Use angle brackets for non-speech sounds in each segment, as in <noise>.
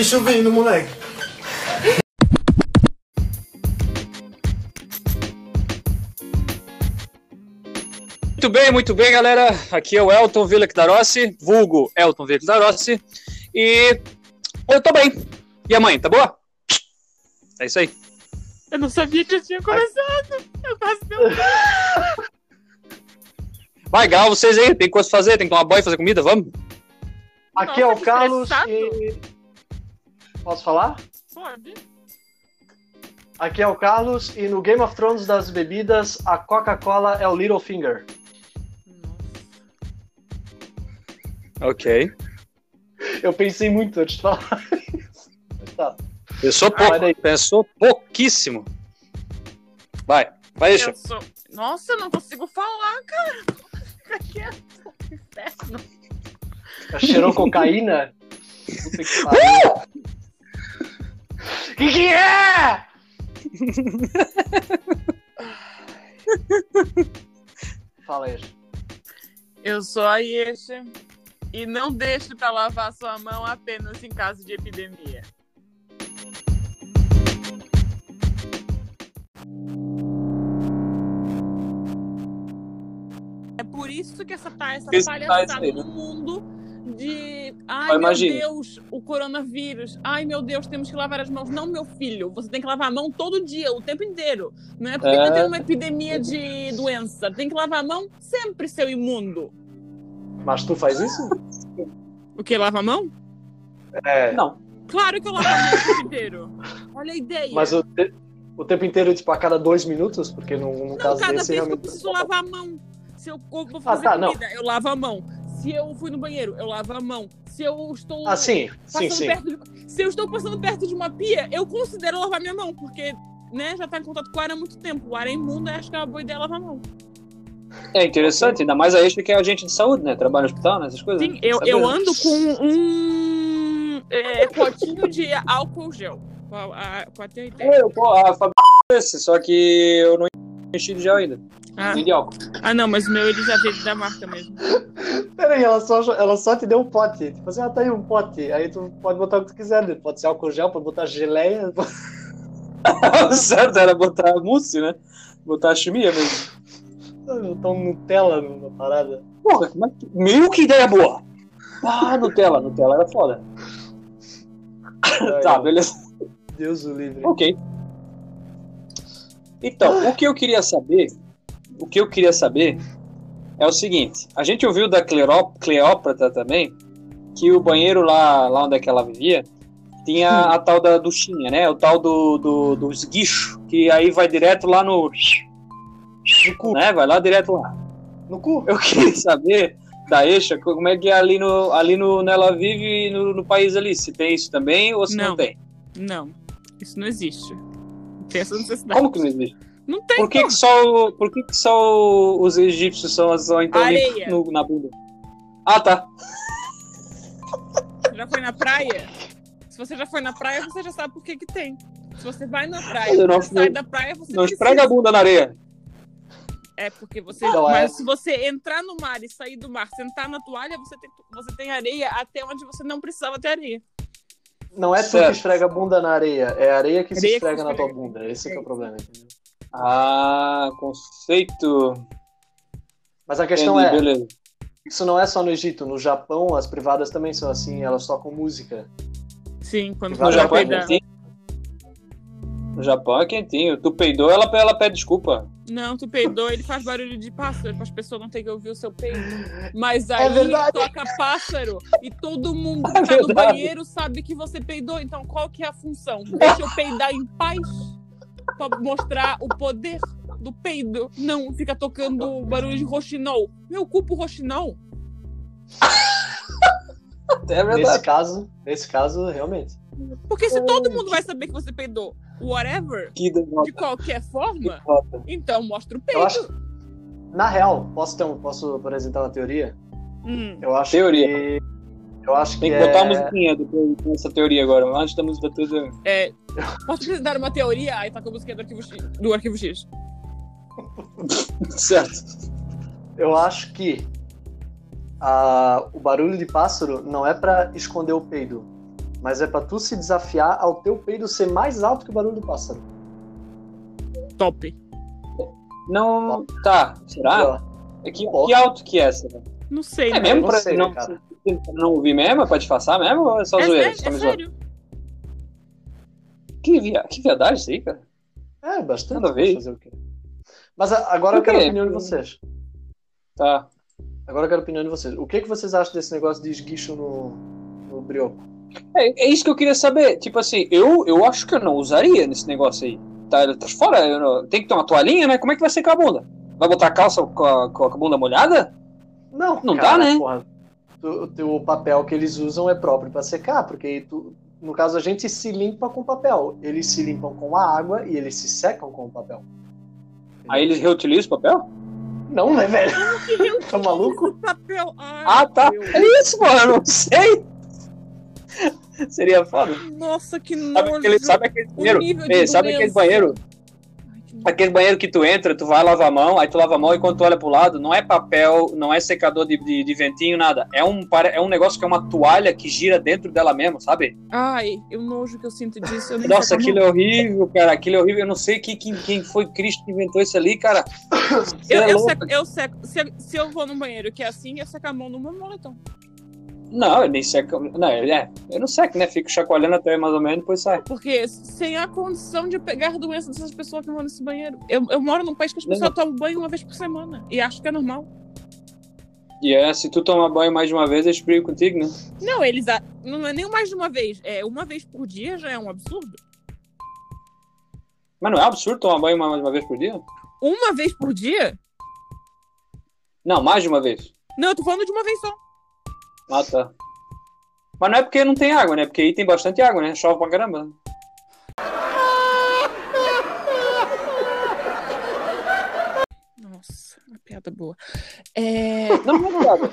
Bicho vindo, moleque. Muito bem, muito bem, galera. Aqui é o Elton Villec Darossi, vulgo Elton Villec Darossi. E eu tô bem. E a mãe, tá boa? É isso aí. Eu não sabia que já tinha começado. Eu quase deu. <laughs> Vai, gal, vocês aí. Tem coisa pra fazer, tem que tomar banho, fazer comida, vamos? Aqui Nossa, é o Carlos estressado. e. Posso falar? Pode. Aqui é o Carlos e no Game of Thrones das bebidas, a Coca-Cola é o Littlefinger. Ok. Eu pensei muito antes de falar isso. Tá. Pensou vai pouco, daí. pensou pouquíssimo. Vai, vai, deixa. Eu sou... Nossa, eu não consigo falar, cara. Fica quieto. Inferno. Cheirou <laughs> cocaína? Puta que que é? <laughs> Fala aí. Eu sou a Yesha. E não deixe pra lavar sua mão apenas em caso de epidemia. É por isso que essa, tá, essa Esse tá palhaçada aí, né? no mundo de. Ai, meu. Deus, o coronavírus. Ai, meu Deus, temos que lavar as mãos. Não, meu filho, você tem que lavar a mão todo dia, o tempo inteiro. Não é porque É. tá tendo uma epidemia de doença. Tem que lavar a mão sempre, seu imundo. Mas tu faz isso? O que? Lava a mão? É. Não. Claro que eu lavo a mão o tempo inteiro. Olha a ideia. Mas o, te- o tempo inteiro, tipo, a cada dois minutos? Porque no, no não, caso cada desse, vez que eu realmente. preciso lavar a mão. Se eu vou fazer tá, não. comida, eu lavo a mão. Se eu fui no banheiro, eu lavo a mão. Se eu estou Ah, sim, sim, passando sim. perto de... Se eu estou passando perto de uma pia, eu considero lavar minha mão, porque né, já está em contato com o ar há muito tempo. O ar é imundo, eu acho que é uma boa ideia lavar a mão. É interessante, ainda mais a extra que é agente de saúde, né? Trabalha no hospital, né? Essas coisas. Sim, né? eu, Saber, eu né? ando com um é, potinho de álcool gel. A, a. É, eu, pô, a Fabi esse, só que eu não enchi de gel ainda. Ah, Nem de álcool. ah, não, mas o meu ele já veio da marca mesmo. <laughs> Ela só, ela só te deu um pote. Tipo assim, ah, tá aí um pote. Aí tu pode botar o que tu quiser. né? Pode ser álcool gel, pode botar geleia. <laughs> certo, era botar mousse, né? Botar chimia mesmo. Botar um Nutella na parada. Porra, como é que... Meu, que ideia boa! Ah, Nutella, Nutella era foda. tá, beleza. Deus o livre. Ok. Então, o que eu queria saber, o que eu queria saber é o seguinte: a gente ouviu da Cleó- Cleópatra também que o banheiro lá, lá onde é que ela vivia tinha a tal da duchinha, né? O tal do, do, do esguicho, que aí vai direto lá no. No cu. Né? Vai lá direto lá. No cu. Eu queria saber da Eixa como é que é ali no, ali no, no Ela Vive no, no país ali, se tem isso também ou se não, Não. tem. Não, isso não existe. Não tem essa necessidade. Como que não existe? Não tem Por que, que só, por que, que só os egípcios são, são então Areia. no- na bunda? Ah, tá. Já foi na praia? Se você já foi na praia, você já sabe por que que tem. Se você vai na praia, Eu não você sai da praia, você Não precisa. esfrega a bunda na areia. É porque você. Não, é. Mas se você entrar no mar e sair do mar, sentar na toalha, você tem, você tem areia até onde você não precisava ter areia. Não é tu que esfrega a bunda na areia, é a areia que se Areia que esfrega se na tua bunda. Esse que é o problema, entendeu? Ah, conceito. Mas a questão Entendi, é, beleza. isso não é só no Egito. No Japão, as privadas também são assim, elas tocam música. Sim, quando No vai Japão é quentinho. No Japão é quentinho. Tu peidou, ela, ela pede desculpa. Não, tu peidou, ele faz barulho de pássaro para as pessoas não terem que ouvir o seu peido. Mas É aí verdade. toca pássaro e todo mundo <laughs> que É tá no banheiro sabe que você peidou. Então qual que é a função? Deixa eu peidar em paz para mostrar o poder do peido. Não, fica tocando barulho de roxinol. Meu culpo roxinol. É Nesse caso, nesse caso, realmente. Porque se todo mundo vai saber que você peidou, whatever, de qualquer que forma, então mostra o peido. acho. Na real, posso, ter um, posso apresentar uma teoria? Hum. Eu acho Teoria. que. Eu acho que Tem que é... botar a musiquinha depois dessa teoria agora. Antes da música toda. É, posso apresentar uma teoria? Aí tá com a música do arquivo X. Do arquivo X. <laughs> Certo. Eu acho que a- o barulho de pássaro não é pra esconder o peido. mas é pra tu se desafiar ao teu peido ser mais alto que o barulho do pássaro. Top. Não. Tá, será? É que, que alto que é essa? velho? Não sei, É né? mesmo não pra sei, não, cara. Não ouvir mesmo? É pra disfarçar mesmo ou é só É, zoeira? sério, tá é me zoando? sério. Que, via... que viadagem isso aí, cara. É, bastante. Nada a ver. Fazer o quê? Mas a- agora eu quero a opinião de vocês. Tá. Agora eu quero a opinião de vocês. O que, que vocês acham desse negócio de esguicho no, no brioco? É, é isso que eu queria saber. Tipo assim, eu, eu acho que eu não usaria nesse negócio aí. Tá, tá fora, eu não- tem que ter uma toalhinha, né? Como é que vai ser com a bunda? Vai botar a calça com a, com a bunda molhada? Não, Não cara, dá, né? Porra, o teu papel que eles usam é próprio para secar, porque tu, no caso a gente se limpa com papel. Eles se limpam com a água e eles se secam com o papel. Aí eles reutilizam o papel? Não, né, velho? <laughs> Tá maluco? Papel. Ai, Ah, tá. meu É isso, mano, eu não sei. Seria foda. Nossa, que Sabe nojo. aquele, sabe aquele banheiro? Ei, sabe aquele banheiro? Aquele banheiro que tu entra, tu vai lavar a mão, aí tu lava a mão e quando tu olha pro lado, não é papel, não é secador de, de, de ventinho, nada. É um, é um negócio que é uma toalha que gira dentro dela mesmo, sabe? Ai, o nojo que eu sinto disso. Eu Nossa, aquilo é horrível, cara. Aquilo é horrível. Eu não sei quem, quem, quem foi Cristo que inventou isso ali, cara. Eu, é eu, seco, eu seco. Se, se eu vou no banheiro que é assim, eu seco a mão no meu moletom. Não, eu nem seco. Não, é, eu não seco, né? Fico chacoalhando até mais ou menos, depois sai. Porque sem a condição de pegar doença dessas pessoas que vão nesse banheiro. Eu, eu moro num país que as pessoas tomam banho uma vez por semana. E acho que é normal. E é, se tu tomar banho mais de uma vez, eles brigam contigo, né? Não, eles. a- Não é nem mais de uma vez. É uma vez por dia já é um absurdo. Mas não é absurdo tomar banho mais de uma vez por dia? Uma vez por dia? Não, mais de uma vez. Não, eu tô falando de uma vez só. Ah, tá. Mas não é porque não tem água, né? Porque aí tem bastante água, né? Chove pra caramba. Nossa, uma piada boa. É. Não, não é piada.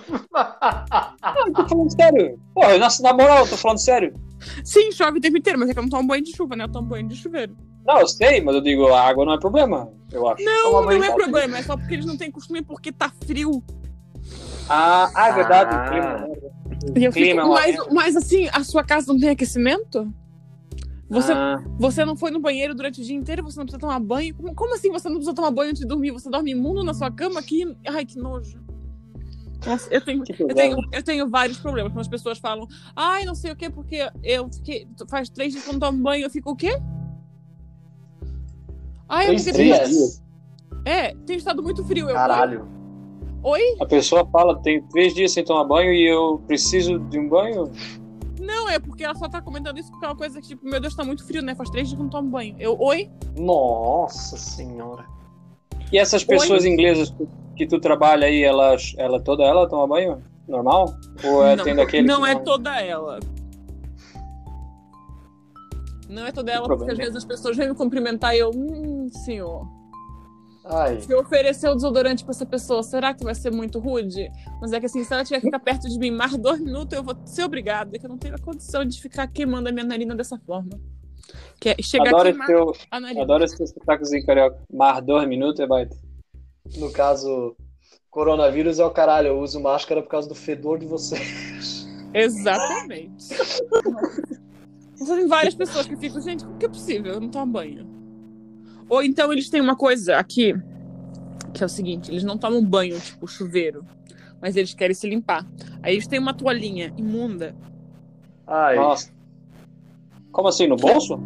Não, eu tô falando sério. Porra, nossa, na moral, eu tô falando sério. Sim, chove o tempo inteiro, mas é que eu não tomo banho de chuva, né? Eu tomo banho de chuveiro. Não, eu sei, mas eu digo, a água não é problema, eu acho. Não, não é só. problema. É só porque eles não têm costume porque tá frio. Ah, ah é verdade, Ah. o clima. E eu Clima é fico, uma mas, mas assim, a sua casa não tem aquecimento? Você, Ah, você não foi no banheiro durante o dia inteiro, você não precisa tomar banho? Como, como assim você não precisa tomar banho antes de dormir? Você dorme imundo na sua cama? Que... Ai, que nojo. Nossa, eu tenho, que eu, tenho, eu tenho vários problemas. Quando as pessoas falam, ai, não sei o quê, porque eu fiquei. Faz três dias que eu não tomo banho, eu fico o quê? Ai, é Três porque dias? É, tem estado muito frio. Eu, Caralho. Oi? A pessoa fala, tem três dias sem tomar banho e eu preciso de um banho? Não, é porque ela só tá comentando isso porque é uma coisa que, tipo, meu Deus, tá muito frio, né? Faz três dias que não tomo banho. Eu, oi? Nossa senhora. E essas pessoas inglesas que- tu trabalha aí, elas, ela toda ela toma banho? Normal? Ou é não, tem daquele não é toda ela. Não é toda ela, porque problema. às vezes as pessoas vêm me cumprimentar e eu, hum, senhor. Ai. Se eu oferecer o desodorante pra essa pessoa, será que vai ser muito rude? Mas é que assim, se ela tiver que ficar perto de mim mais dois minutos, eu vou ser obrigada, que eu não tenho a condição de ficar queimando a minha narina dessa forma. Que é chegar Adoro a esse teu, adoro esse sotaquezinho carioca. Mar dois minutos é baita. No caso, coronavírus é o caralho. Eu uso máscara por causa do fedor de vocês. Exatamente. Mas tem várias pessoas que ficam, gente, como que é possível? Eu não tomo banho. Ou então eles têm uma coisa aqui, que é o seguinte, eles não tomam banho, tipo chuveiro, mas eles querem se limpar. Aí eles têm uma toalhinha imunda. Ai. Nossa. Como assim, no bolso?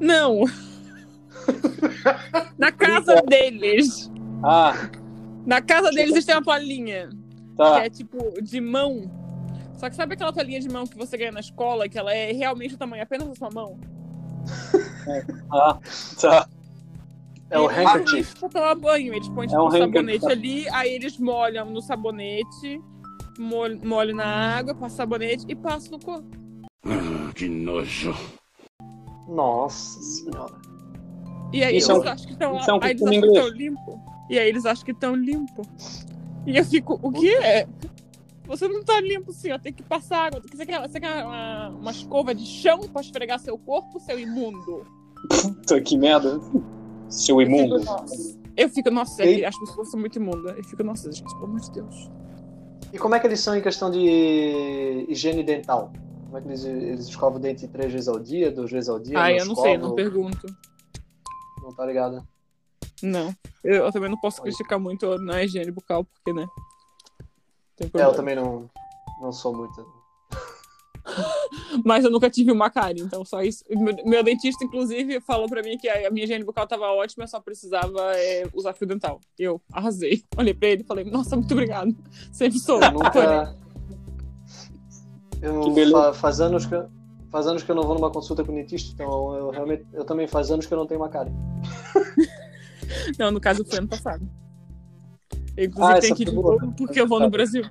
Não! <laughs> Na casa deles. Ah, Na casa deles eles têm uma toalhinha. Que tá. é tipo de mão. Só que sabe aquela toalhinha de mão que você ganha na escola, que ela é realmente o tamanho apenas da sua mão? <laughs> Ah, tá. É o handkerchief. Pra tomar banho, eles põem É tipo, um um sabonete ali, aí eles molham no sabonete, molham, molham na água, passam sabonete e passam no corpo. Que nojo. Nossa senhora. E aí Isso é eles um- acham que estão é um aí eles acham que estão limpo. E aí eles acham que estão limpo. E eu fico, o quê? Você não tá limpo, senhor. Tem que passar água. Você quer, você quer uma, uma escova de chão pra esfregar seu corpo, seu imundo? Puta, que merda. Seu Eu fico, imundo. nossa. Eu fico, nossa, Ei. as pessoas são muito imundas. Eu fico, nossa, gente, pelo amor de Deus. E como é que eles são em questão de higiene dental? Como é que eles, eles escovam o dente três vezes ao dia, duas vezes ao dia? Ah, eu não sei, escovam? não pergunto. Não tá ligado? Não. Eu, eu também não posso Oi. criticar muito na higiene bucal, porque, né? Tem É, eu também não, não sou muito. <laughs> Mas eu nunca tive uma cárie, então só isso. Meu, meu dentista, inclusive, falou pra mim que a, minha higiene bucal tava ótima, eu só precisava é, usar fio dental. Eu arrasei. <laughs> Olhei pra ele e falei, nossa, muito obrigado. Sempre sou. Eu nunca. Eu Que fa- faz anos que eu- faz anos que eu não vou numa consulta com dentista, então eu realmente eu também faz anos que eu não tenho uma cárie. <laughs> Não, no caso foi ano passado. Eu, Ah, inclusive, tenho que ir de novo porque eu vou no Brasil.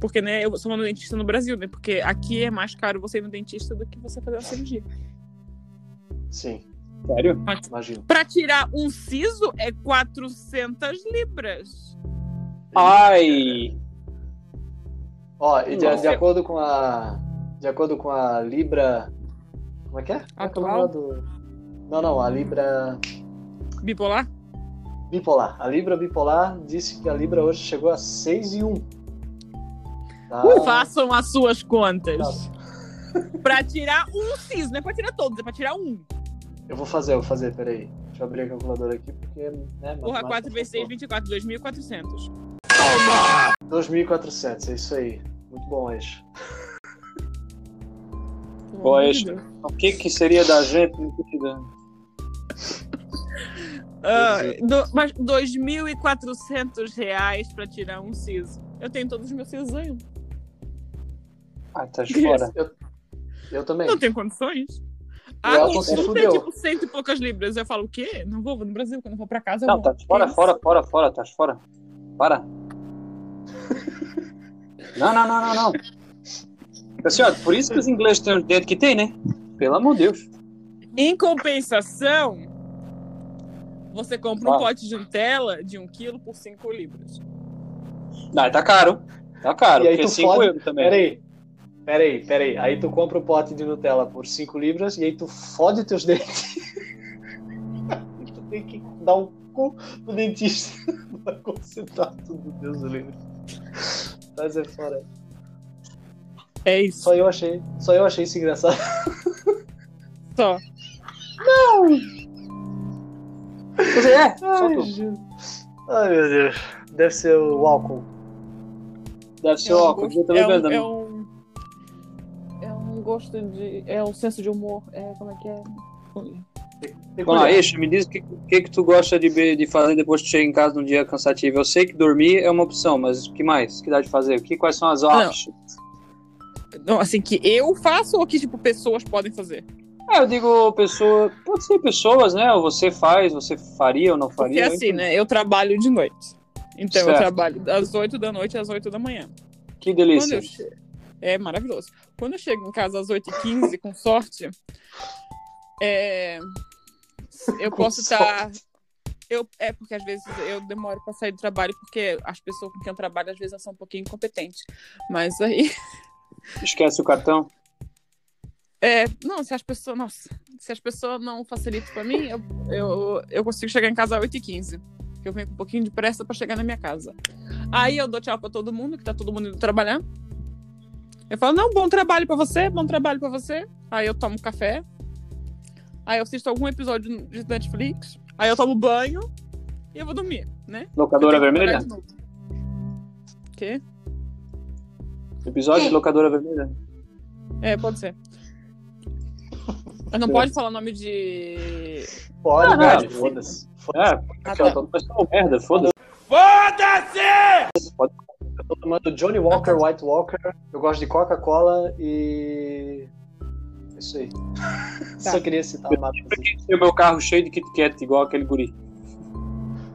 Porque, né, eu sou uma dentista no Brasil, né? Porque aqui é mais caro você ir no dentista do que você fazer uma cirurgia. Sim, Sério? imagino. Pra tirar um siso é 400 libras. Ai! Ó, e de, de acordo com a de acordo com a Libra, como é que é? Atual? do- Não, não, a Libra Bipolar? bipolar. A Libra bipolar disse que a Libra hoje chegou a 6 e 1. Tá? Façam as suas contas. <laughs> Pra tirar um siso, não é pra tirar todos, é pra tirar um. Eu vou fazer, eu vou fazer, peraí. Deixa eu abrir a calculadora aqui, porque. Né, Porra, matemática 4 vezes 6, é 24, 2.400. 2.400, é isso aí. Muito bom de este- Deus. O que que seria da gente? Ah, do, mas 2.400 reais pra tirar um siso. Eu tenho todos os meus sisos ainda. Ai, tá fora. Eu também. Não tenho condições. O Ah, Elton se não fudeu. tem tipo cento e poucas libras. Eu falo, o quê? Não vou, vou no Brasil. Quando eu for pra casa, eu Não, vou. tá fora, Que fora, fora, fora, fora, tá fora. Para. Não, não, não, não, não. Senhora, por isso que os ingleses têm os dentes que tem, né? Pelo amor de Deus. Em compensação, você compra um Ah. pote de Nutella de 1 kg por 5 libras. Não, tá caro. Tá caro, E aí porque tu 5 fode- euros também. Peraí. Peraí, peraí. Aí tu compra o pote de Nutella por 5 libras e aí tu fode teus dentes. <laughs> tu tem que dar um cu pro dentista <laughs> pra consertar tudo, Deus do livre. Mas é fora. É isso. Só eu achei, só eu achei isso engraçado. Só. Você é? Só Ai, tu. Jesus. Ai, meu Deus. Deve ser o álcool. Deve ser É um óculos. gosto- Eu tô é, um, é também. um. É gosto de. É um senso de humor. É, como é que é? Vamos lá, Eixa, me diz o que, o que, que tu gosta de, de fazer depois que chega em casa num dia cansativo. Eu sei que dormir é uma opção, mas o que mais? O que dá de fazer? O que, quais são as opções? Não, assim, que eu faço ou que, tipo, pessoas podem fazer? Ah, eu digo pessoa. Pode ser pessoas, né? Ou você faz, você faria ou não Porque faria. assim, né? Eu trabalho de noite. Então eu Certo. trabalho das 8 da noite às 8 da manhã. Que Quando delícia. eu che... É maravilhoso. Quando eu chego em casa às 8h15, com sorte, é, eu Com posso estar. Eu... É porque às vezes eu demoro pra sair do trabalho, porque as pessoas com quem eu trabalho às vezes são um pouquinho incompetentes. Mas aí. <laughs> Esquece o cartão. É, não, se as pessoas. Nossa, se as pessoas não facilitam pra mim, eu, eu, eu consigo chegar em casa às 8h15. Que eu venho com um pouquinho de pressa pra chegar na minha casa. Aí eu dou tchau pra todo mundo, que tá todo mundo indo trabalhar. Eu falo, não, bom trabalho pra você, bom trabalho pra você. Aí eu tomo café. Aí eu assisto algum episódio de Netflix. Aí eu tomo banho e eu vou dormir, né? Locadora vermelha? Quê? Episódio de locadora vermelha? É, pode ser. Mas não pode falar nome de. Pode, Ah, pode. não. Foda-se. É, Ah, ó, tá. merda, foda-se. Eu tô tomando Johnny Walker, White Walker. Eu gosto de Coca-Cola e. É Isso aí. <laughs> Tá. Só queria citar a marca. assim. Tem o meu carro cheio de Kit Kat, igual aquele guri.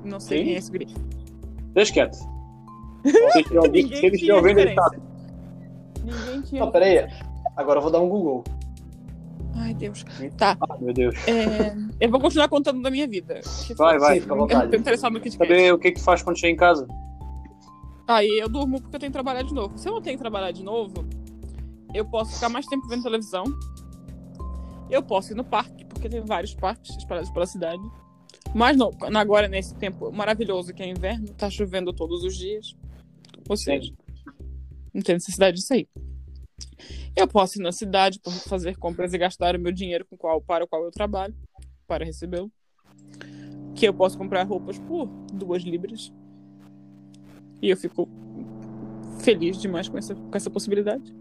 Não sei Quem? quem é esse guri. Deixa quieto. Se ele estiver ouvindo, ele estiver tinha ouvindo, ele referência. sabe. Ninguém tinha. Não, peraí. Agora eu vou dar um Google. Ai, Deus. Tá. Ah, meu Deus. é, Eu vou continuar contando da minha vida. Que Vai, vai. Sim, fica à Eu vontade. tô interessado no Kit Kat. Saber o que que faz quando chega em casa? Aí eu durmo porque eu tenho que trabalhar de novo. Se eu não tenho que trabalhar de novo, eu posso ficar mais tempo vendo televisão. Eu posso ir no parque, porque tem vários parques espalhados pela cidade. Mas não, agora nesse tempo maravilhoso que é inverno, tá chovendo todos os dias. Ou seja, não tem necessidade disso aí. Eu posso ir na cidade para fazer compras e gastar o meu dinheiro com qual, para o qual eu trabalho, para recebê-lo. Que eu posso comprar roupas por duas libras. E eu fico feliz demais com essa, com essa possibilidade.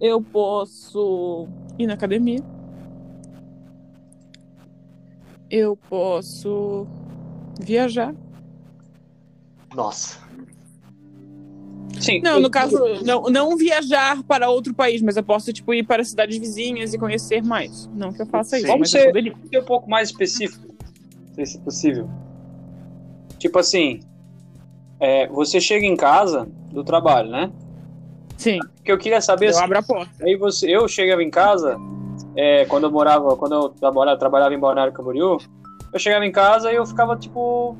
Eu posso ir na academia. Eu posso viajar. Nossa. Sim. Não, no caso, não, não viajar para outro país, mas eu posso, tipo, ir para cidades vizinhas e conhecer mais. Não que eu faça isso, Vamos mas eu ser, poderia. ser um pouco mais específico, se é possível. Tipo assim, é, você chega em casa do trabalho, né? Sim, que eu queria saber eu assim, abro a porta. Aí você, eu chegava em casa, é, quando eu morava, quando eu trabalhava, trabalhava em Balneário Camboriú, eu chegava em casa e eu ficava tipo,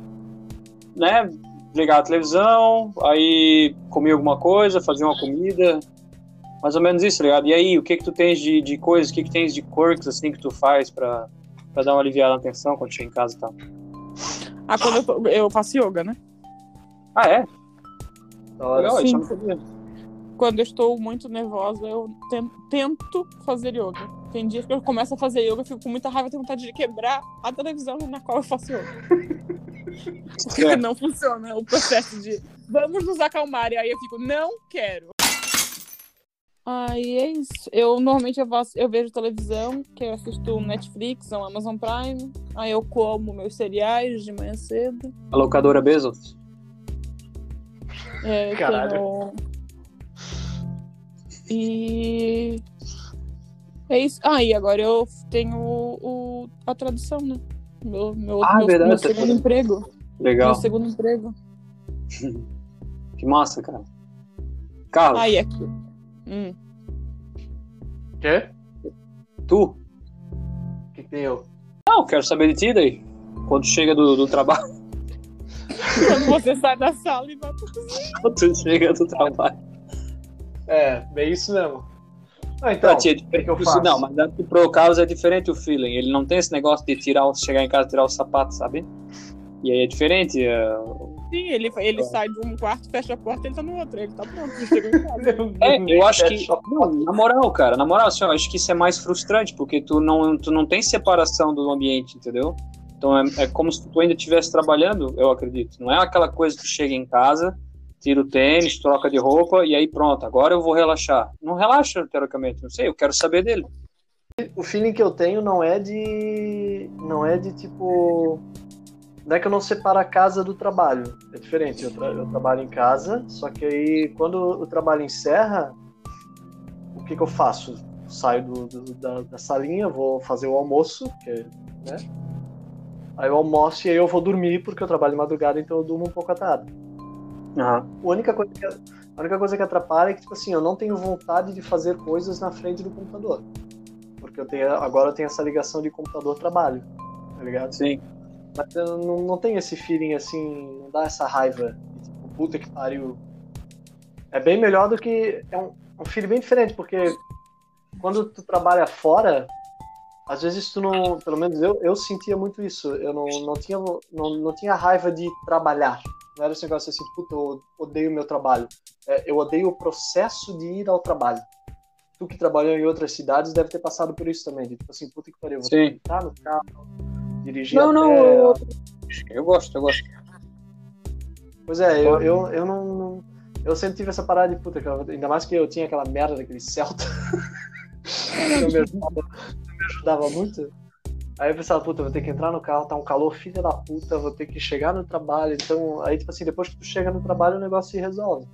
né, ligava a televisão, aí comia alguma coisa, fazia uma comida, mais ou menos isso, tá ligado? E aí, o que que tu tens de, de coisas, o que que tens de quirks, assim, que tu faz pra, pra dar uma aliviada na tensão quando chega em casa e tal? Ah, quando eu, eu faço yoga, né? Ah, é? Legal, sim. isso eu não sabia. Quando eu estou muito nervosa, eu ten- tento fazer yoga. Tem dias que eu começo a fazer yoga, eu fico com muita raiva, tenho vontade de quebrar a televisão na qual eu faço yoga. <laughs> Porque É. não funciona o processo de vamos nos acalmar. E aí eu fico, não quero. Aí é isso. Eu normalmente eu, faço, eu vejo televisão, que eu assisto Netflix ou Amazon Prime. Aí eu como meus cereais de manhã cedo. A locadora Bezos? É, Caralho. E. É isso. Ah, e agora eu tenho o, o- a tradução, né? Meu, meu, Ah, meu, verdade, meu tá segundo falando. emprego. Legal. Meu segundo emprego. <laughs> Que massa, cara. Carlos, Ah, e aqui. Hum. Quê? tu? O que, que tem eu? Não, quero saber de ti daí. Quando chega do, do trabalho, Quando você sai da sala e vai pro cozinha. quando tu chega do trabalho. É, bem isso mesmo. Ah, então, Pra ti é o que, que diferente. eu? Não, mas que pro Carlos é diferente o feeling. Ele não tem esse negócio de tirar, chegar em casa e tirar o sapato, sabe? E aí é diferente. é, Sim, ele, ele sai de um quarto, fecha a porta ele tá no outro. Ele tá pronto, ele chegou em casa. <laughs> É, eu acho que. Não, na moral, cara, na moral, assim, eu acho que isso é mais frustrante, porque tu não, tu não tem separação do ambiente, entendeu? Então é, é como se tu ainda estivesse trabalhando, eu acredito. Não é aquela coisa que tu chega em casa, tira o tênis, troca de roupa e aí pronto, agora eu vou relaxar. Não relaxa, teoricamente, não sei, eu quero saber dele. O feeling que eu tenho não é de. Não é de tipo. Não é que eu não separo a casa do trabalho. É diferente. Eu, tra- eu trabalho em casa, só que aí quando o trabalho encerra, o que, que eu faço? Saio do, do- da, da salinha, vou fazer o almoço, que é, né? Aí eu almoço e aí eu vou dormir, porque eu trabalho de madrugada, então eu durmo um pouco à tarde. Aham. A única coisa que, a única coisa que atrapalha é que, tipo assim, eu não tenho vontade de fazer coisas na frente do computador. Porque eu tenho, agora eu tenho essa ligação de computador-trabalho, tá ligado? Sim. Mas eu não, não tenho esse feeling assim, não dá essa raiva, tipo, puta que pariu. É bem melhor do que. É um, um feeling bem diferente, porque quando tu trabalha fora, às vezes tu não. Pelo menos eu, eu sentia muito isso. Eu não, não, tinha, não, não tinha raiva de trabalhar. Não era esse negócio assim, puta, eu odeio meu trabalho. É, eu odeio o processo de ir ao trabalho. Tu que trabalhou em outras cidades deve ter passado por isso também. De, tipo assim, puta que pariu, vou Sim. no carro, dirigir Não, até... não, eu, eu gosto, eu gosto. Pois é, eu, eu, eu não, não- Eu sempre tive essa parada de puta, ainda mais que eu tinha aquela merda daquele Celta. <laughs> <laughs> ajudava, muito. Aí eu pensava, puta, vou ter que entrar no carro, tá um calor filha da puta, vou ter que chegar no trabalho. Então, aí, tipo assim, depois que tu chega no trabalho, o negócio se resolve.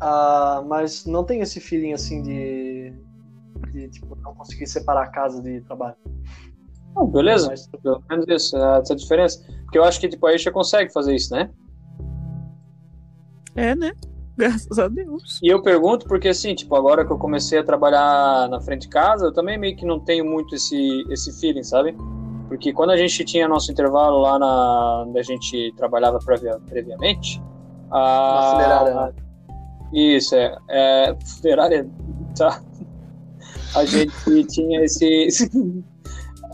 Ah, mas não tem esse feeling assim de. de tipo, não conseguir separar a casa de trabalho. Não, beleza, Mas- pelo menos isso, essa diferença. Porque eu acho que tipo, aí você consegue fazer isso, né? É, né? Graças a Deus. E eu pergunto porque, assim, tipo, agora que eu comecei a trabalhar na frente de casa, eu também meio que não tenho muito esse, esse feeling, sabe? Porque quando a gente tinha nosso intervalo lá na, onde a gente trabalhava previa- previamente, Na a... funerária, né? Isso, é. é funerária, tá. A gente tinha esse... esse-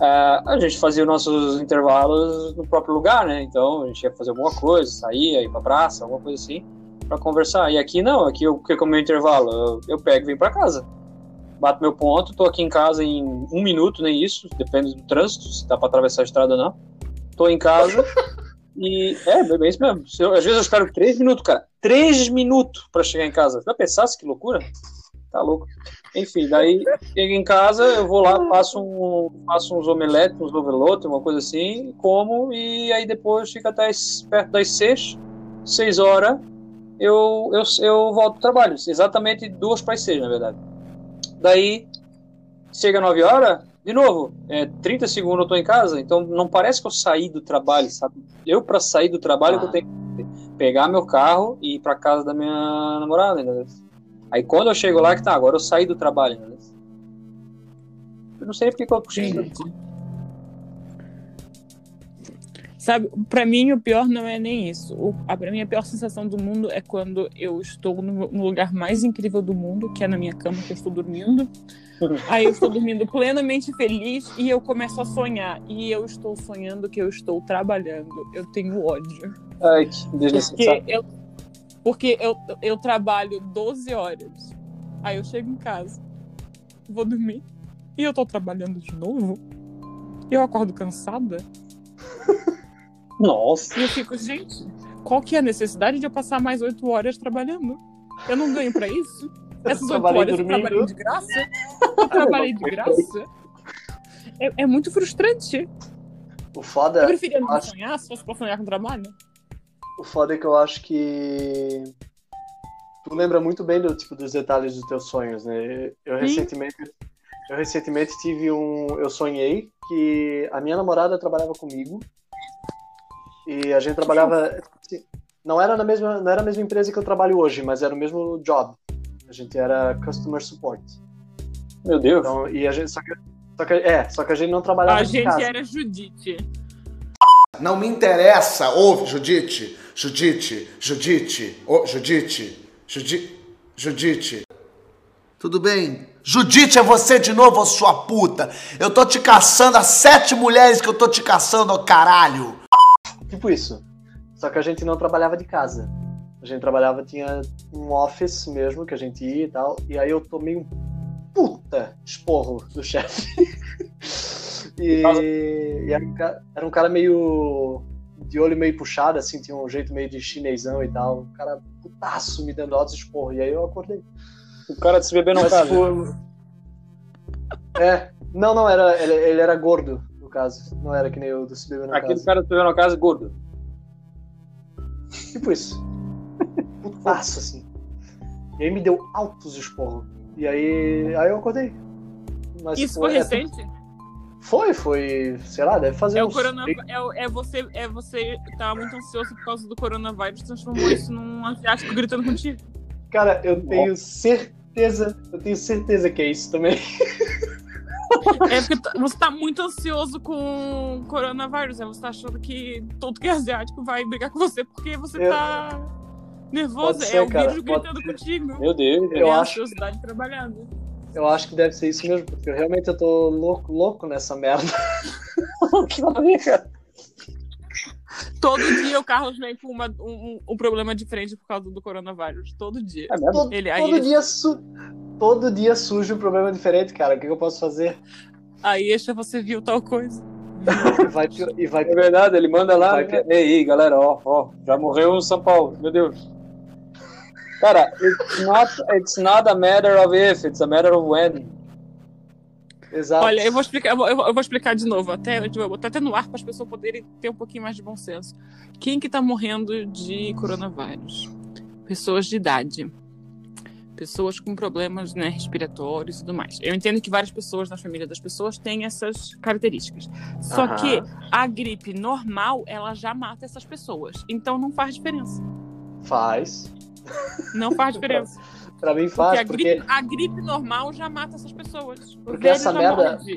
ah, a gente fazia os nossos intervalos no próprio lugar, né? Então, a gente ia fazer alguma coisa, saía, ia pra praça, alguma coisa assim. Pra conversar. E aqui não, aqui eu, que é o meu intervalo? Eu, eu pego e venho pra casa. Bato meu ponto, tô aqui em casa em um minuto, nem isso, depende do trânsito, se dá pra atravessar a estrada ou não. Tô em casa <laughs> e. É, é isso mesmo. Eu- às vezes eu espero três minutos, cara. Três minutos pra chegar em casa. Já pensasse que loucura? Tá louco. Enfim, daí chego em casa, eu vou lá, faço, um, faço uns omeletes, uns overlotes, uma coisa assim, como, e aí depois fica até perto das seis, seis horas, eu, eu, eu volto pro trabalho. Exatamente duas para as seis, na verdade. Daí, chega nove horas, de novo, é, 30 segundos eu tô em casa, então não parece que eu saí do trabalho, sabe? Eu, para sair do trabalho, Ah. eu tenho que pegar meu carro e ir pra casa da minha namorada, entendeu? Aí quando eu chego lá, que tá, agora eu saí do trabalho, entendeu? Eu não sei porque que eu puxei. Sabe, pra mim o pior não é nem isso. O, a, pra mim a pior sensação do mundo é quando eu estou no, no lugar mais incrível do mundo, que é na minha cama, que eu estou dormindo. <laughs> Aí eu estou dormindo plenamente feliz e eu começo a sonhar. E eu estou sonhando que eu estou trabalhando. Eu tenho ódio. Ai, que Porque eu, porque eu, eu trabalho 12 horas. Aí eu chego em casa, vou dormir. E eu tô trabalhando de novo. Eu acordo cansada. <laughs> Nossa. E eu fico, gente, qual que é a necessidade de eu passar mais 8 horas trabalhando? Eu não ganho pra isso? Essas 8 Trabalhei horas eu dormindo. trabalhei de graça? Eu trabalhei de <laughs> graça? É, é muito frustrante. O Eu foda, preferia não acho- sonhar se fosse pra sonhar com trabalho. o foda é que eu acho que tu lembra muito bem do tipo dos detalhes dos teus sonhos, né? Eu Sim. recentemente eu recentemente tive um eu sonhei que a minha namorada trabalhava comigo e a gente trabalhava assim, não era na mesma não era a mesma empresa que eu trabalho hoje, mas era o mesmo job. A gente era customer support. Meu Deus. Então, e a gente só que, só que é, só que a gente não trabalhava A gente casa. era Judite. Não me interessa. Ouve, Judite. Judite. Judite. Ô, Judite. Judite. Judite. Tudo bem? Judite é você de novo, sua puta. Eu tô te caçando as sete mulheres que eu tô te caçando, ô caralho. Tipo isso. Só que a gente não trabalhava de casa. A gente trabalhava, tinha um office mesmo que a gente ia e tal. E aí eu tomei um puta esporro do chefe. <laughs> e e era, um era um cara meio. de olho meio puxado, assim, tinha um jeito meio de chinesão e tal. Um cara putaço me dando altos esporros. E aí eu acordei. O cara de se beber não Mas, cabe. tipo, É. Não, não, era, ele, ele era gordo, caso. Não era que nem o do se beber no Aquele caso. cara de se beber na casa gordo. Tipo isso. <laughs> Putaço, assim. E aí me deu altos esporros. E aí, aí eu acordei. Mas, Isso foi é- recente? Foi, foi, sei lá, deve fazer É o uns... corona, é, o- é você, é você tá muito ansioso por causa do coronavírus, transformou isso num <laughs> asiático gritando contigo. Cara, eu tenho certeza, eu tenho certeza que é isso também. <laughs> É porque você tá muito ansioso com o coronavírus, é você tá achando que todo que é asiático vai brigar com você porque você Eu- tá nervoso, Pode ser, é o cara, pode gritando ser. contigo. Meu Deus. Eu é a acho- ansiosidade trabalhando. Eu acho que deve ser isso mesmo, porque eu realmente eu tô louco, louco nessa merda. <laughs> que cara. Todo dia o Carlos vem com uma- um, um problema diferente por causa do coronavírus. Todo dia. É mesmo? Todo, Ele- aí todo ele- dia su... todo dia surge um problema diferente, cara. O que, que eu posso fazer? Aí deixa você viu tal coisa. E vai, e vai É verdade, ele manda lá. Vai né? Ei, ei, galera, ó, ó, já morreu o São Paulo, meu Deus. Cara, it's not, it's not a matter of if, it's a matter of when. Exato. Olha, eu vou explicar, eu vou, eu vou explicar de novo, até, vou botar até no ar para as pessoas poderem ter um pouquinho mais de bom senso. Quem que tá morrendo de coronavírus? Pessoas de idade. Pessoas com problemas né, respiratórios e tudo mais. Eu entendo que várias pessoas na família das pessoas têm essas características. Só Aham. que a gripe normal, ela já mata essas pessoas. Então não faz diferença. Faz. Não faz diferença. <laughs> Pra mim Porque, faz, a, porque, gripe, a gripe normal já mata essas pessoas. O Porque essa merda- morre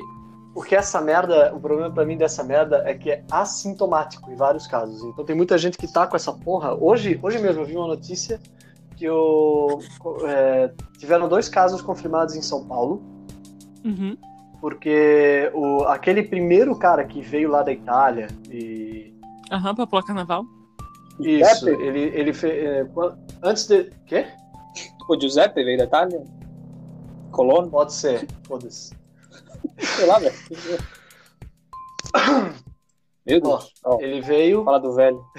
porque essa merda, o problema pra mim dessa merda é que é assintomático em vários casos. Então tem muita gente que tá com essa porra. Hoje, hoje mesmo eu vi uma notícia que o, é, tiveram dois casos confirmados em São Paulo. Uhum. Porque o, aquele primeiro cara que veio lá da Itália e Aham, pra pular carnaval. Isso, Pepe? ele, ele fe- é, Antes de. Quê? O Giuseppe veio da Itália? Colono? Pode ser. Foda-se. Sei lá, velho. Meu Deus. Ó, Ele veio. fala do velho. <laughs>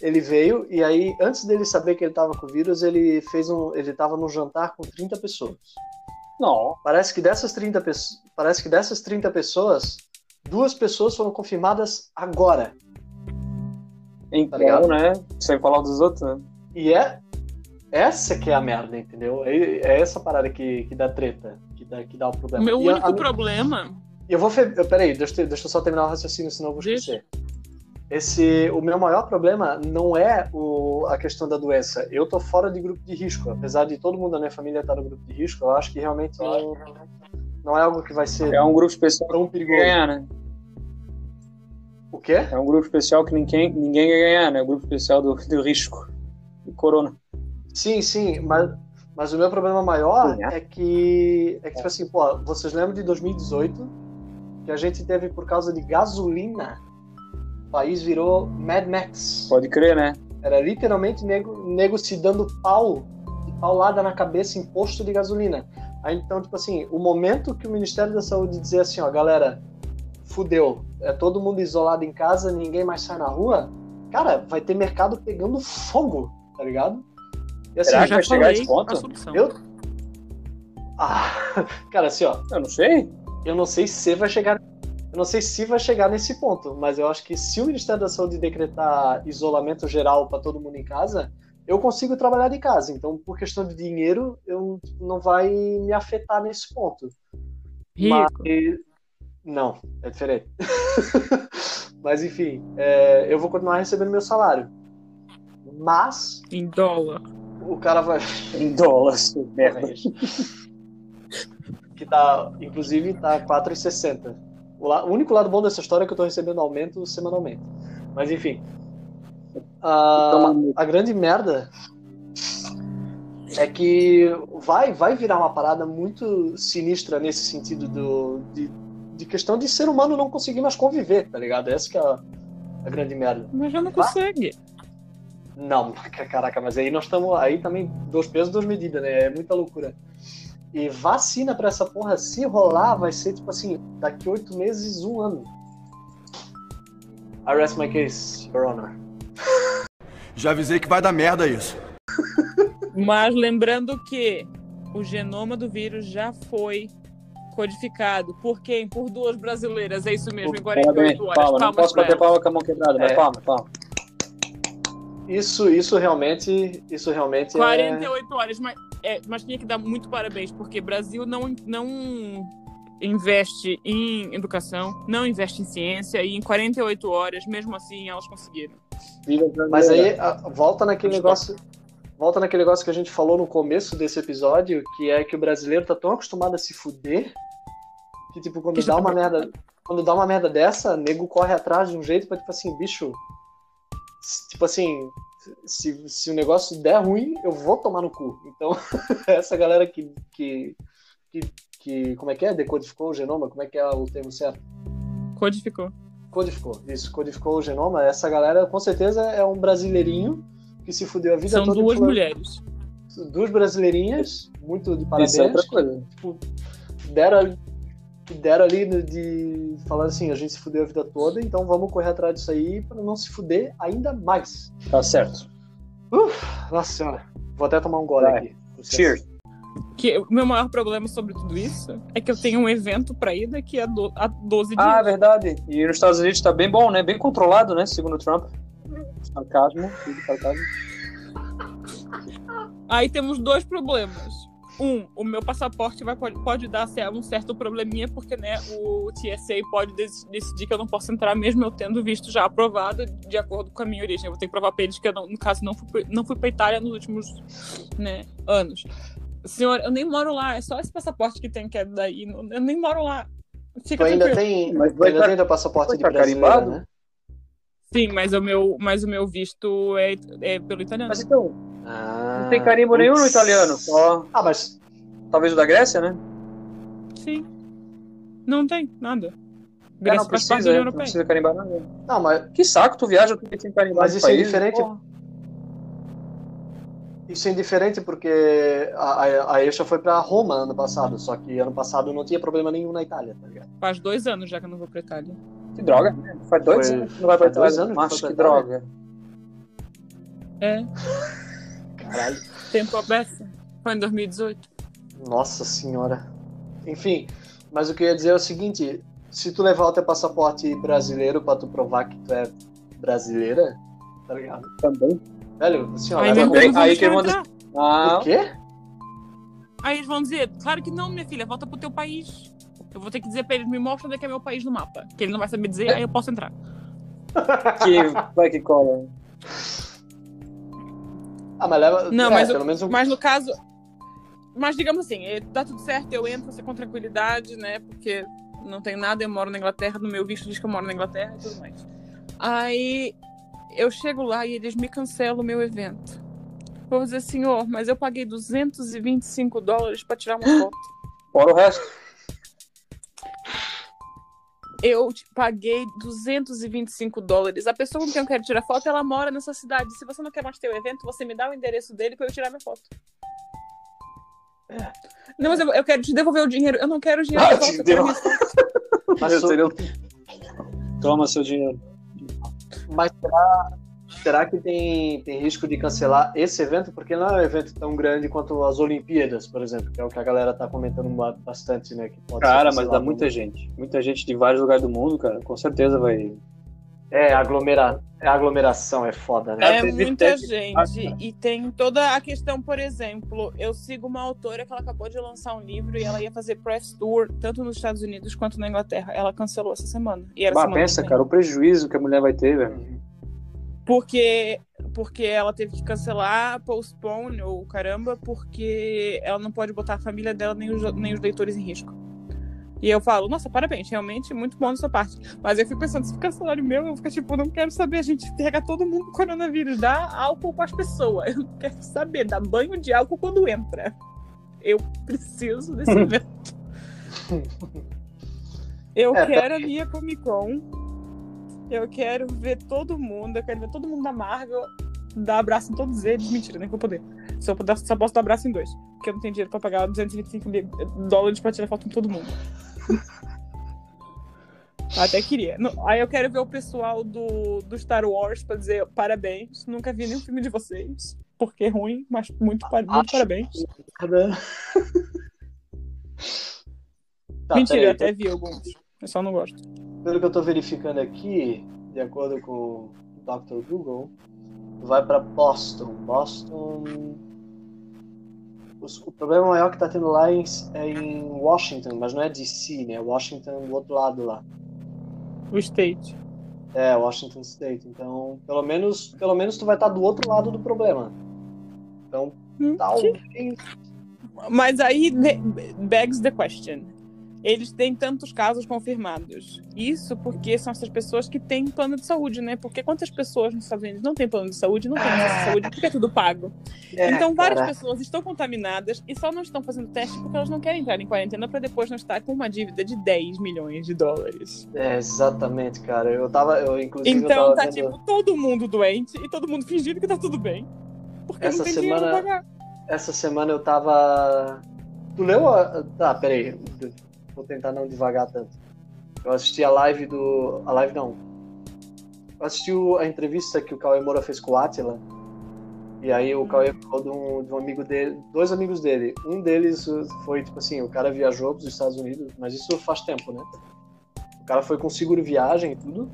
Ele veio e aí, antes dele saber que ele tava com o vírus, ele fez um. Ele tava num jantar com 30 pessoas. Não. Parece que dessas 30 pessoas. Parece que dessas 30 pessoas, duas pessoas foram confirmadas agora. Então, ligado? né? Sem falar dos outros, né? E é essa que é a merda, entendeu? É, é essa parada que, que dá treta, que dá, que dá o problema. meu E único a- problema. Eu vou. Fe... eu- Peraí, deixa, eu- deixa eu só terminar o raciocínio, senão eu vou Deixa. esquecer. Esse, o meu maior problema não é o, a questão da doença. Eu tô fora de grupo de risco. Apesar de todo mundo da minha família estar no grupo de risco, eu acho que realmente não, não é algo que vai ser É um grupo especial tão perigoso. ganhar, né? O quê? É um grupo especial que ninguém, ninguém quer ganhar, né? O grupo especial do, do risco. Do corona. Sim, sim, mas, mas o meu problema maior Sim, é. é que, é que, tipo assim, pô, vocês lembram de 2018? Que a gente teve por causa de gasolina, o país virou Mad Max. Pode crer, né? Era literalmente nego, nego se dando pau, de paulada na cabeça em posto de gasolina. Aí então, tipo assim, o momento que o Ministério da Saúde dizer assim, ó, galera, fudeu, é todo mundo isolado em casa, ninguém mais sai na rua, cara, vai ter mercado pegando fogo, tá ligado? E assim, Será que vai chegar a esse ponto? a eu. Ah, <laughs> cara, assim, ó, Eu não sei. eu não sei se vai chegar. Eu não sei se vai chegar nesse ponto, mas eu acho que se o Ministério da Saúde decretar isolamento geral para todo mundo em casa, eu consigo trabalhar de casa. Então, por questão de dinheiro, eu não vai me afetar nesse ponto. Rico. Mas não, é diferente. <laughs> mas enfim, é, eu vou continuar recebendo meu salário. Mas Em dólar. o cara vai <laughs> Em dólares. Merda. que tá, inclusive, tá 4,60. O, la- o único lado bom dessa história é que eu tô recebendo aumento semanalmente. Mas enfim. A, Então, a grande merda é que vai, vai virar uma parada muito sinistra nesse sentido do, de, de questão de ser humano não conseguir mais conviver, tá ligado? Essa que é a, a grande merda. Mas já não consegue. Não, <laughs> caraca, mas aí nós estamos. Aí também, dois pesos, duas medidas, né? É muita loucura. E vacina pra essa porra, se rolar, vai ser tipo assim, daqui oito meses, um ano. I rest my case, Your Honor. Já avisei que vai dar merda isso. <laughs> Mas lembrando que o genoma do vírus já foi codificado. Por quem? Por duas brasileiras. É isso mesmo, em 48 Parabéns. horas. Palma. Não posso bater palma com a mão quebrada, mas É. palma, palma. Isso, isso realmente, isso realmente é. 48 horas, mas, é, mas tinha que dar muito parabéns, porque Brasil não, não investe em educação, não investe em ciência, e em 48 horas, mesmo assim, elas conseguiram. Viva Mas aí a- volta naquele negócio. Volta naquele negócio que a gente falou no começo desse episódio, que é que o brasileiro tá tão acostumado a se fuder que, tipo, quando Que dá uma merda. Quando dá uma merda dessa, nego corre atrás de um jeito pra, tipo assim, bicho. Tipo assim, se, se o negócio der ruim, eu vou tomar no cu. Então, <laughs> essa galera que, que, que, que. Como é que é? Decodificou o genoma? Como é que é o termo certo? Codificou. Codificou, isso, codificou o genoma. Essa galera, com certeza, é um brasileirinho que se fudeu a vida São toda. duas falando- mulheres. Duas brasileirinhas, muito de parabéns. Isso é outra coisa. Tipo, deram, ali- que deram ali de falar assim: a gente se fudeu a vida toda, então vamos correr atrás disso aí para não se fuder ainda mais. Tá certo. Nossa senhora, vou até tomar um gole Vai. aqui. Cheers. Que o meu maior problema sobre tudo isso é que eu tenho um evento pra ir daqui a, do, a 12 dias. Ah, é verdade. E nos Estados Unidos tá bem bom, né? Bem controlado, né? Segundo o Trump. Sarcasmo. tudo sarcasmo. Aí temos dois problemas. Um, o meu passaporte vai, pode, pode dar cer- um certo probleminha, porque né, o TSA pode dec- decidir que eu não posso entrar, mesmo eu tendo visto já aprovado de acordo com a minha origem. Eu vou ter que provar pra eles que eu, não, no caso, não fui, não fui pra Itália nos últimos né, anos. Senhor, eu nem moro lá, é só esse passaporte que tem que é daí. não- Eu nem moro lá. Tu Fica ainda tranquilo. tem, Mas tu ainda tá- tem teu passaporte de carimbado? né? Sim, mas o meu, mas o meu visto é, é pelo italiano. Mas então, Ah, tem carimbo nenhum no italiano. Só Ah, mas talvez o da Grécia, né? Sim. Não tem nada. É, Grécia não faz parte precisa, da União não precisa carimbar nada. Não, mas, Que saco, tu viaja, tu tem que carimbar mas isso é país, diferente. porra. Isso é indiferente porque a, a, a Eixa foi pra Roma ano passado, só que ano passado não tinha problema nenhum na Itália, tá ligado? Faz dois anos já que eu não vou pra Itália. Que droga. né? Faz dois Foi- anos que não vai pra faz dois Itália. anos que Macho, que Itália. droga. É, <laughs> Caralho. tempo aberto. Foi em 2018. Nossa senhora. Enfim, mas o que eu ia dizer é o seguinte: se tu levar o teu passaporte brasileiro pra tu provar que tu é brasileira, tá ligado? Também. Velho, assim, ó, Aí, não vão aí que eu eu vou- entrar. Ah, O quê? Aí eles vão dizer, claro que não, minha filha, volta pro teu país. Eu vou ter que dizer pra eles, me mostra onde é que é meu país no mapa. Que ele não vai saber dizer, aí eu posso entrar. <laughs> que vai que cola. Ah, mas leva. Não, é, mas, pelo menos um. mas no caso. Mas digamos assim, eh, dá tudo certo, eu entro assim, com tranquilidade, né? Porque não tem nada, eu moro na Inglaterra, no meu visto diz que eu moro na Inglaterra e tudo mais. Aí eu chego lá e eles me cancelam o meu evento. Vou dizer, senhor, mas eu paguei 225 dólares pra tirar uma <gasps> foto. Fora o resto. Eu te- paguei 225 dólares. A pessoa com quem eu quero tirar foto, ela mora nessa cidade. Se você não quer mais ter o evento, você me dá o endereço dele pra eu tirar minha foto. Não, mas eu, eu quero te devolver o dinheiro. Eu não quero o dinheiro Ah, de volta. <laughs> Mas, Eu o- Toma seu dinheiro. mas será, será que tem, tem risco de cancelar esse evento? Porque não é um evento tão grande quanto as Olimpíadas, por exemplo, que é o que a galera tá comentando ba- bastante, né? Que pode ser Cara, mas dá muita gente. Muita gente de vários lugares do mundo, cara. Com certeza vai. É, aglomera... é aglomeração, é foda, né? É teve- muita gente. E tem toda a questão, por exemplo, eu sigo uma autora que ela acabou de lançar um livro e ela ia fazer press tour tanto nos Estados Unidos quanto na Inglaterra. Ela cancelou essa semana. E era Bah, semana pensa, cara, o prejuízo que a mulher vai ter, velho. Porque, porque ela teve que cancelar, postpone ou caramba, porque ela não pode botar a família dela nem os, nem os leitores em risco. E eu falo, nossa, parabéns, realmente muito bom dessa parte. Mas eu fico pensando, se ficar salário meu, eu fico tipo, não quero saber, a gente pega todo mundo com coronavírus, dá álcool para as pessoas. <laughs> Eu não quero saber, dá banho de álcool quando entra. Eu preciso desse <laughs> evento. Eu É, quero a minha Comic Con. Eu quero ver todo mundo. Eu quero ver todo mundo da Marvel. Dar abraço em todos eles. Mentira, nem vou poder. Só, puder- só posso dar abraço em dois. Porque eu não tenho dinheiro pra pagar 225 li- dólares pra tirar foto com todo mundo. <laughs> Até queria. Não, aí eu quero ver o pessoal do, do Star Wars pra dizer parabéns. Nunca vi nenhum filme de vocês. Porque é ruim, mas muito, par- muito parabéns. <laughs> Tá, Mentira, eu até vi alguns. Eu só não gosto. Pelo que eu tô verificando aqui, de acordo com o Dr. Google, vai pra Boston. Boston. Os- O problema maior que tá tendo lá em- é em Washington, mas não é DC, né? Washington do outro lado lá. O State. É, Washington State. Então, pelo menos, pelo menos tu vai estar do outro lado do problema. Então, Hum, talvez. Mas aí begs the question. Eles têm tantos casos confirmados. Isso porque são essas pessoas que têm plano de saúde, né? Porque quantas pessoas nos Estados Unidos não têm plano de saúde, não têm acesso à saúde, porque é tudo pago. É, então várias cara. pessoas estão contaminadas e só não estão fazendo teste porque elas não querem entrar em quarentena para depois não estar com uma dívida de 10 milhões de dólares. É, exatamente, cara. Eu tava, eu inclusive eu Então tava tá vendo... tipo todo mundo doente e todo mundo fingindo que tá tudo bem. Porque Essa não tem semana- dinheiro pra pagar. Essa semana eu tava. Tu leu a. Tá, peraí. Vou tentar não devagar tanto. Eu assisti a live do. A live não. Eu assisti a entrevista que o Cauê Moura fez com o Atila. E aí o Cauê falou de um, de um amigo dele, dois amigos dele. Um deles foi, tipo assim, o cara viajou para os Estados Unidos, mas isso faz tempo, né? O cara foi com seguro viagem e tudo.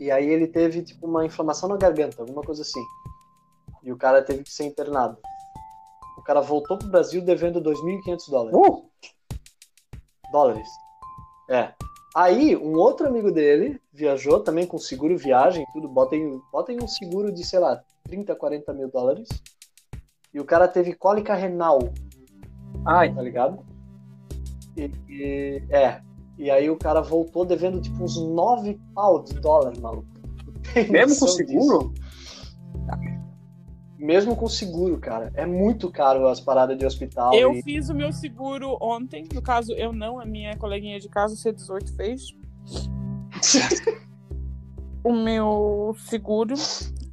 E aí ele teve, tipo, uma inflamação na garganta, alguma coisa assim. E o cara teve que ser internado. O cara voltou pro Brasil devendo 2.500 dólares. Uh! Dólares. É. Aí, um outro amigo dele viajou também com seguro viagem tudo. Botem, botem um seguro de, sei lá, 30, 40 mil dólares. E o cara teve cólica renal, Ai, tá ligado? E, e- é. E aí o cara voltou devendo tipo uns 9 pau de dólar, maluco. Mesmo com noção disso? Mesmo com seguro, cara. É muito caro as paradas de hospital. Eu e- fiz o meu seguro ontem. No caso, eu não, a minha coleguinha de casa, C18, fez. <laughs> o meu seguro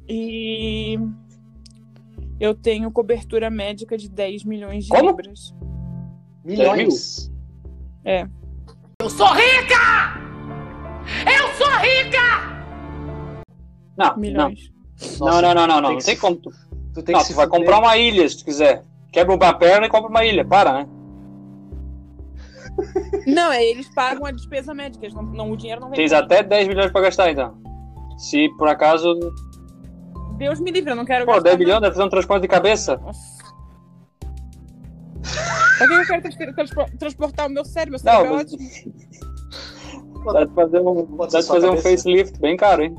e eu tenho cobertura médica de 10 milhões de Como? libras. Milhões. É. Não, não. Milhões. Não, não, não, não, não. tem Não que tem como. Tu, Tu tem não, que se tu vai fuder. comprar uma ilha se tu quiser. Quebra uma perna e compra uma ilha. Para, né? <laughs> Não, é, eles pagam a despesa médica, eles não, não- o dinheiro não vem. Tens pra até 10 milhões pra gastar, então. Se por acaso. Deus me livre, eu não quero Pô, gastar 10 milhões deve fazer um transplante de cabeça. Nossa. Pra que eu quero trans- transpo- transportar o meu cérebro? Meu Não, cérebro é mas- ótimo. <laughs> Dá de fazer um, Pode dá fazer um facelift bem caro, hein?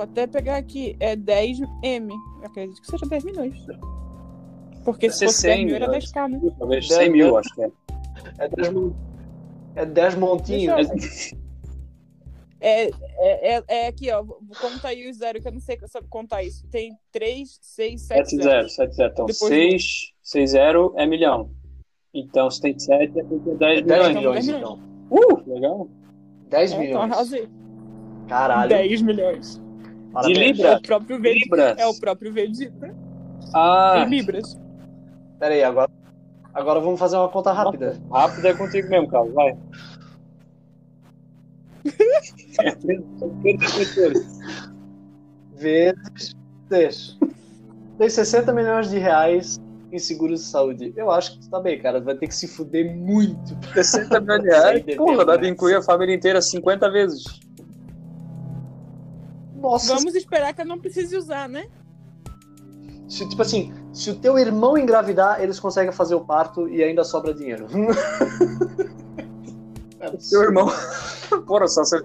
Vou até pegar aqui. É 10M. Eu acredito que seja 10 milhões. Porque Deve se fosse 10 100 mil era milhões. 10k, né? Talvez Dez 100 mil, mil. acho que é. É 10 mon- É 10 montinhos. É, é, é, é aqui, ó. Contar aí o zero, que eu não sei sabe contar isso. Tem 3, 6, 7 7 0, 7 0. Então, Depois 6, 6 0 é milhão. Então, se tem 7, é porque é 10 É 10 milhões. milhões, então. Uh, legal. 10 É, então milhões. arrasei. Caralho. 10 milhões. Parabéns. De Libra? É o próprio Vegeta. Libras. É o próprio Vegeta. Ah, Em Libras. Pera aí, agora, agora vamos fazer uma conta rápida. rápido é contigo mesmo, Carlos. Vai. <laughs> Vezes 10. Tem 60 milhões de reais em seguros de saúde. Eu acho que tu tá bem, cara. Vai ter que se fuder muito. 60 <laughs> milhões de reais. Porra, dá de incluir a família inteira 50 vezes. Nossa, Vamos esperar que eu não precise usar, né? se, tipo assim, se o teu irmão engravidar, eles conseguem fazer o parto e ainda sobra dinheiro. <laughs> Seu irmão. Porra, só se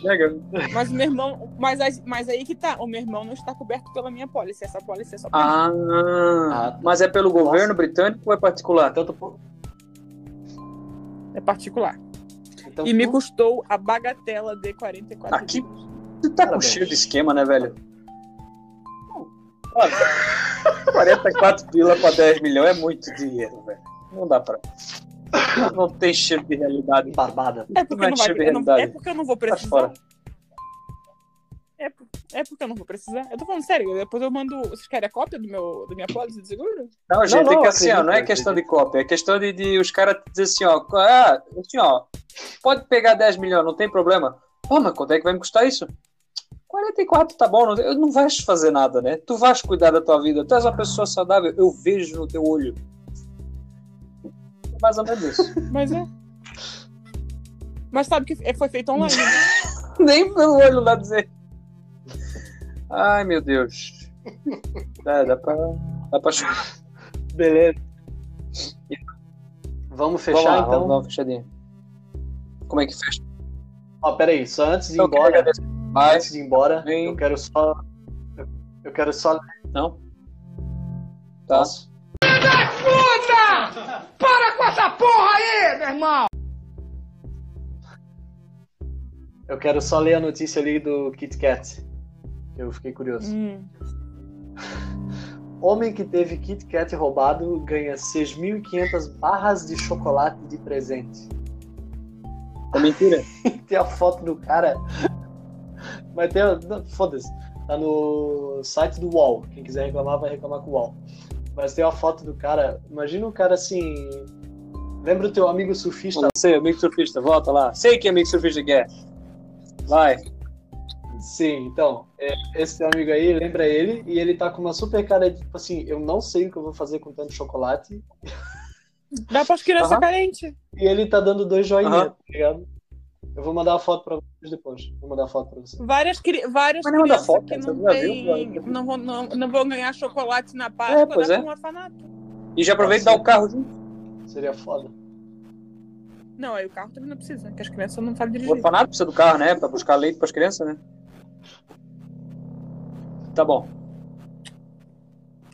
chega. Mas o meu irmão. Mas, aí- mas aí que tá. O meu irmão não está coberto pela minha pólice. Essa pólice é só pra. Ah, Ah, mas é pelo Nossa. governo britânico ou é particular? Tanto por- É particular. então, E me custou a bagatela de 44 Aqui- libras. Tu tá com cheio de esquema, né, velho? Olha, 44 pila pra 10 milhões é muito dinheiro, velho. Não dá pra. Não tem cheiro de realidade. Barbada. É porque, Vai não vai, encher de eu não, realidade. é porque eu não vou Tá precisar. fora. É, é porque eu não vou precisar. Eu tô falando sério. Depois eu mando. Vocês querem a cópia do meu, da minha pólice de seguro? Não, gente, não, é que assim, ó, não é questão de cópia, é questão de, de os caras dizer assim, ó, ah, assim, ó, pode pegar 10 milhões, não tem problema. Pô, mas quanto é que vai me custar isso? 44 tá bom, não, não vais fazer nada, né? Tu vais cuidar da tua vida, tu és uma pessoa saudável, eu vejo no teu olho. Mais ou menos isso. <laughs> Mas é. Mas sabe que é- foi feito online. né? <laughs> Nem pelo olho lá dizer. Ai, meu Deus. Dá, dá pra. Dá pra chorar. Beleza. Vamos fechar, Vamos lá, então? vamos dar uma fechadinha. Como é que fecha? Ó, peraí, só antes de ir Eu quero embora, agradecer. Vai, antes de ir embora, Vem. eu quero só. eu- quero só. não? Tá. Posso? Eu quero só ler a notícia ali do Kit Kat. Eu fiquei curioso. Hum. <laughs> Homem que teve Kit Kat roubado ganha 6.500 barras de chocolate de presente. É mentira? <laughs> Tem a foto do cara. Mas tem. Foda-se. Tá no site do UOL. Quem quiser reclamar, vai reclamar com o UOL. Mas tem a foto do cara. Imagina um cara assim. Lembra o teu amigo surfista? Não sei, amigo surfista, volta lá. Sei que amigo surfista que é. Vai. Sim, então. é, esse teu amigo aí, lembra ele. E ele tá com uma super cara de tipo assim: eu não sei o que eu vou fazer com tanto chocolate. Dá para as crianças Aham. carentes. E ele tá dando dois joinhas, Aham. tá ligado? Eu vou mandar a foto pra vocês depois. Vou mandar a foto pra vocês. Várias, cri... Várias Mas crianças foto, que você não, viu, tem... Não, vão, não, não vão ganhar chocolate na Páscoa, É, pois dá é. um orfanato. E já aproveita e dá o carro junto. Seria foda. Não, aí o carro também não precisa, que as crianças não sabem O dirigir. orfanato precisa do carro, né? Pra buscar leite pras crianças, né? Tá bom.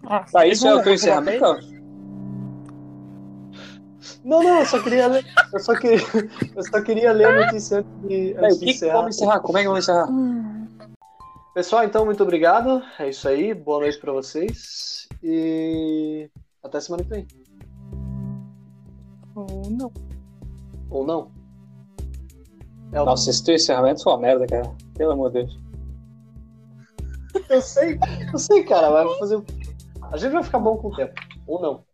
Ah, Tá, isso é o teu vamos encerramento? Não, não, eu só queria ler. Eu só queria, eu só queria ler a notícia antes de, antes o de encerrar. vamos encerrar? Como é que vamos encerrar? Hum. Pessoal, então, muito obrigado. É isso aí. Boa noite pra vocês. E até semana que vem. Ou não. Ou não. Elton. Nossa, esse teu encerramento foi uma merda, cara. Pelo amor de Deus. Eu sei, eu sei, cara, mas fazer o? A gente vai ficar bom com o tempo. Ou não.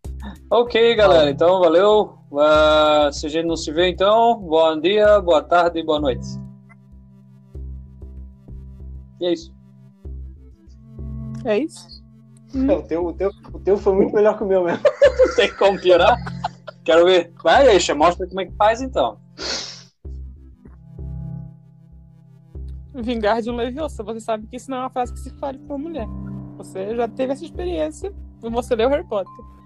Ok, galera. Então, valeu. Ah, se a gente não se vê, então, bom dia, boa tarde e boa noite. E é isso. É isso? <laughs> O, teu, o, teu, o teu foi muito melhor que o meu mesmo. Tem como piorar. Quero ver. Vai, Eixa, mostra como é que faz, então. Vingar de um Leviosa. Você sabe que isso não é uma frase que se fale pra uma mulher. Você já teve essa experiência. Você leu Harry Potter.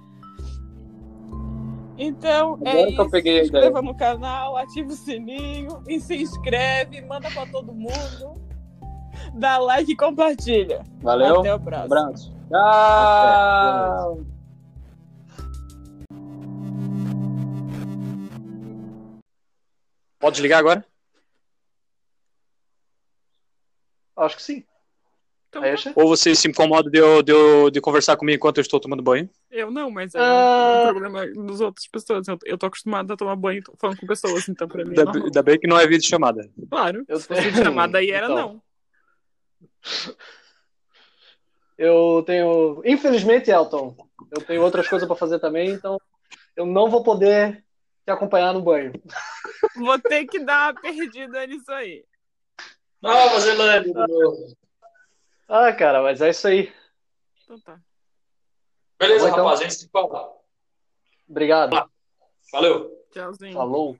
Então, é Agora que isso. se ideia. inscreva no canal, ativa o sininho e se inscreve, manda pra todo mundo. Dá like e compartilha. Valeu. Até o próximo. Abraço. Tchau. Pode desligar agora? Acho que sim. Então, Acha? Ou você se incomoda de, eu- de, eu- de conversar comigo enquanto eu estou tomando banho? Eu não, mas é Ah. um problema dos outras pessoas. Eu, eu tô acostumado a tomar banho falando com pessoas, então pra mim é Ainda, bem que não é vídeo chamada. Claro, Eu se fosse tenho- chamada aí era Então. não. Eu tenho. Infelizmente, Elton, eu tenho outras coisas pra fazer também, então eu não vou poder te acompanhar no banho. Vou ter que dar uma perdida nisso aí. Nova Zelândia de novo. Ah, cara, mas é isso aí. Então tá. Beleza, Então- rapaz, a gente se fala. Obrigado. Valeu. Tchauzinho. Falou.